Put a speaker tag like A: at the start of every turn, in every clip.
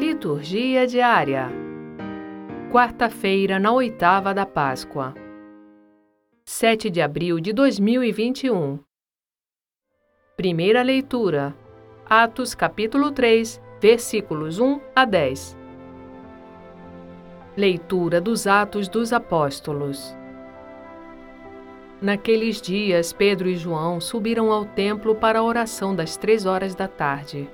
A: Liturgia diária. Quarta-feira, na oitava da Páscoa. 7 de abril de 2021. Primeira leitura. Atos, capítulo 3, versículos 1 a 10. Leitura dos Atos dos Apóstolos. Naqueles dias, Pedro e João subiram ao templo para a oração das três horas da tarde.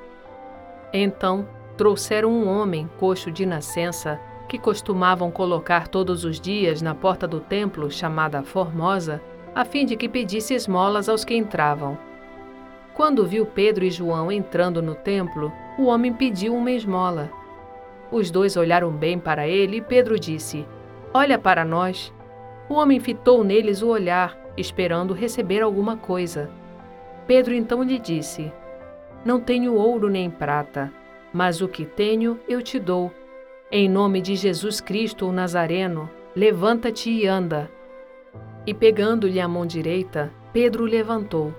A: Então, trouxeram um homem coxo de nascença que costumavam colocar todos os dias na porta do templo, chamada Formosa, a fim de que pedisse esmolas aos que entravam. Quando viu Pedro e João entrando no templo, o homem pediu uma esmola. Os dois olharam bem para ele e Pedro disse: Olha para nós. O homem fitou neles o olhar, esperando receber alguma coisa. Pedro então lhe disse: Não tenho ouro nem prata mas o que tenho eu te dou. Em nome de Jesus Cristo, o Nazareno, levanta-te e anda. E pegando-lhe a mão direita, Pedro levantou.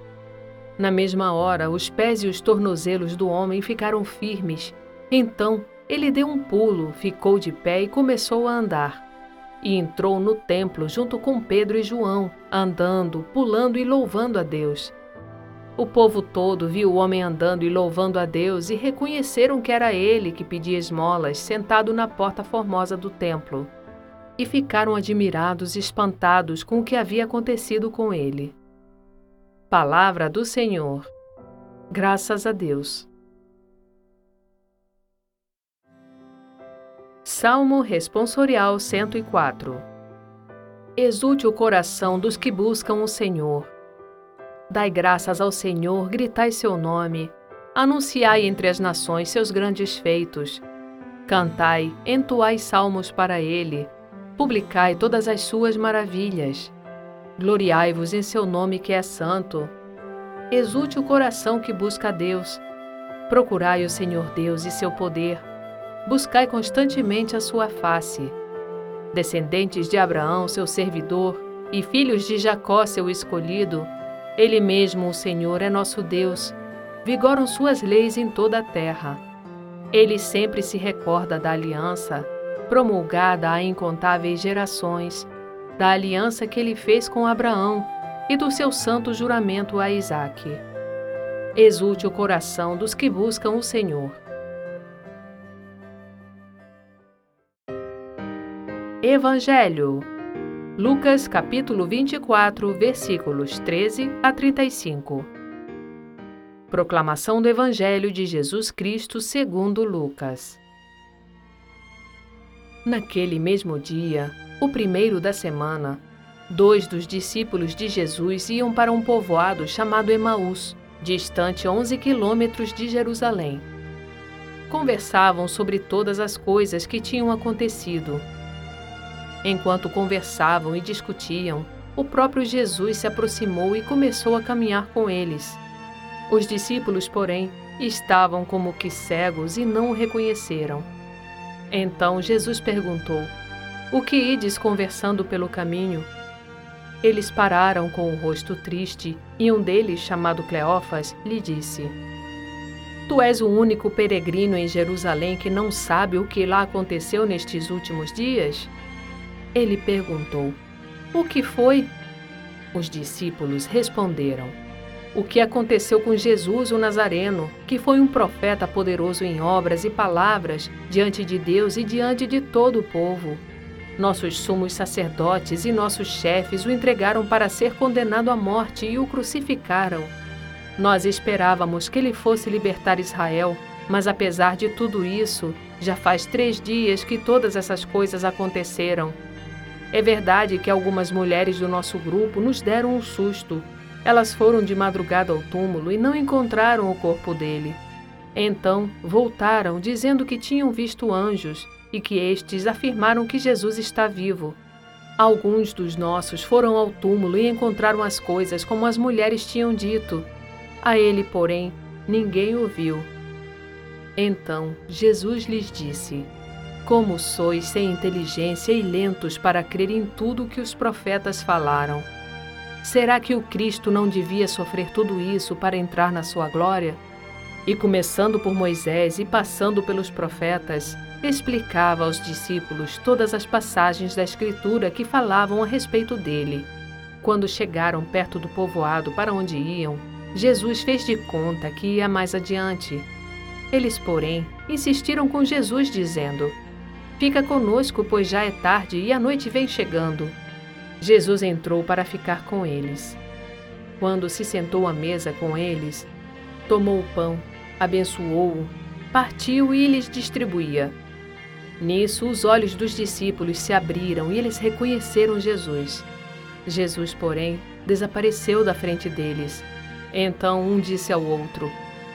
A: Na mesma hora, os pés e os tornozelos do homem ficaram firmes. Então, ele deu um pulo, ficou de pé e começou a andar. E entrou no templo junto com Pedro e João, andando, pulando e louvando a Deus. O povo todo viu o homem andando e louvando a Deus e reconheceram que era ele que pedia esmolas, sentado na porta formosa do templo. E ficaram admirados e espantados com o que havia acontecido com ele. Palavra do Senhor. Graças a Deus. Salmo Responsorial 104 Exulte o coração dos que buscam o Senhor Dai graças ao Senhor, gritai seu nome, anunciai entre as nações seus grandes feitos. Cantai, entoai salmos para ele, publicai todas as suas maravilhas. Gloriai-vos em seu nome que é santo. Exulte o coração que busca a Deus. Procurai o Senhor Deus e seu poder. Buscai constantemente a sua face. Descendentes de Abraão, seu servidor, e filhos de Jacó, seu escolhido, ele mesmo, o Senhor, é nosso Deus. Vigoram suas leis em toda a terra. Ele sempre se recorda da aliança, promulgada a incontáveis gerações, da aliança que ele fez com Abraão e do seu santo juramento a Isaque. Exulte o coração dos que buscam o Senhor. Evangelho Lucas capítulo 24, versículos 13 a 35. Proclamação do Evangelho de Jesus Cristo segundo Lucas. Naquele mesmo dia, o primeiro da semana, dois dos discípulos de Jesus iam para um povoado chamado Emaús, distante 11 quilômetros de Jerusalém. Conversavam sobre todas as coisas que tinham acontecido Enquanto conversavam e discutiam, o próprio Jesus se aproximou e começou a caminhar com eles. Os discípulos, porém, estavam como que cegos e não o reconheceram. Então Jesus perguntou: O que ides conversando pelo caminho? Eles pararam com o rosto triste e um deles, chamado Cleófas, lhe disse: Tu és o único peregrino em Jerusalém que não sabe o que lá aconteceu nestes últimos dias? Ele perguntou: O que foi? Os discípulos responderam: O que aconteceu com Jesus o Nazareno, que foi um profeta poderoso em obras e palavras diante de Deus e diante de todo o povo. Nossos sumos sacerdotes e nossos chefes o entregaram para ser condenado à morte e o crucificaram. Nós esperávamos que ele fosse libertar Israel, mas apesar de tudo isso, já faz três dias que todas essas coisas aconteceram é verdade que algumas mulheres do nosso grupo nos deram um susto. Elas foram de madrugada ao túmulo e não encontraram o corpo dele. Então voltaram dizendo que tinham visto anjos e que estes afirmaram que Jesus está vivo. Alguns dos nossos foram ao túmulo e encontraram as coisas como as mulheres tinham dito. A ele, porém, ninguém ouviu. Então Jesus lhes disse: como sois sem inteligência e lentos para crer em tudo o que os profetas falaram? Será que o Cristo não devia sofrer tudo isso para entrar na sua glória? E começando por Moisés e passando pelos profetas, explicava aos discípulos todas as passagens da Escritura que falavam a respeito dele. Quando chegaram perto do povoado para onde iam, Jesus fez de conta que ia mais adiante. Eles, porém, insistiram com Jesus, dizendo: Fica conosco, pois já é tarde e a noite vem chegando. Jesus entrou para ficar com eles. Quando se sentou à mesa com eles, tomou o pão, abençoou-o, partiu e lhes distribuía. Nisso, os olhos dos discípulos se abriram e eles reconheceram Jesus. Jesus, porém, desapareceu da frente deles. Então um disse ao outro: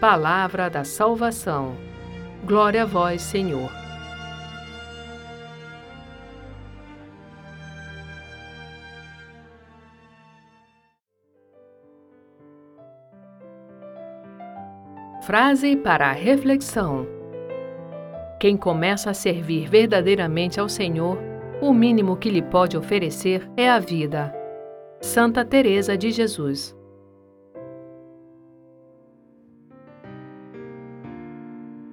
A: Palavra da salvação. Glória a vós, Senhor. Frase para a reflexão: Quem começa a servir verdadeiramente ao Senhor, o mínimo que lhe pode oferecer é a vida. Santa Teresa de Jesus.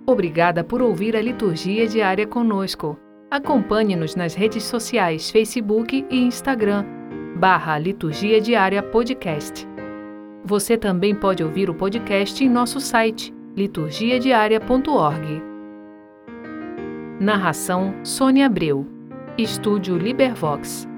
A: Obrigada por ouvir a liturgia diária conosco. Acompanhe-nos nas redes sociais Facebook e Instagram, barra Liturgia Diária Podcast. Você também pode ouvir o podcast em nosso site liturgiadiaria.org. Narração Sônia Abreu. Estúdio Libervox.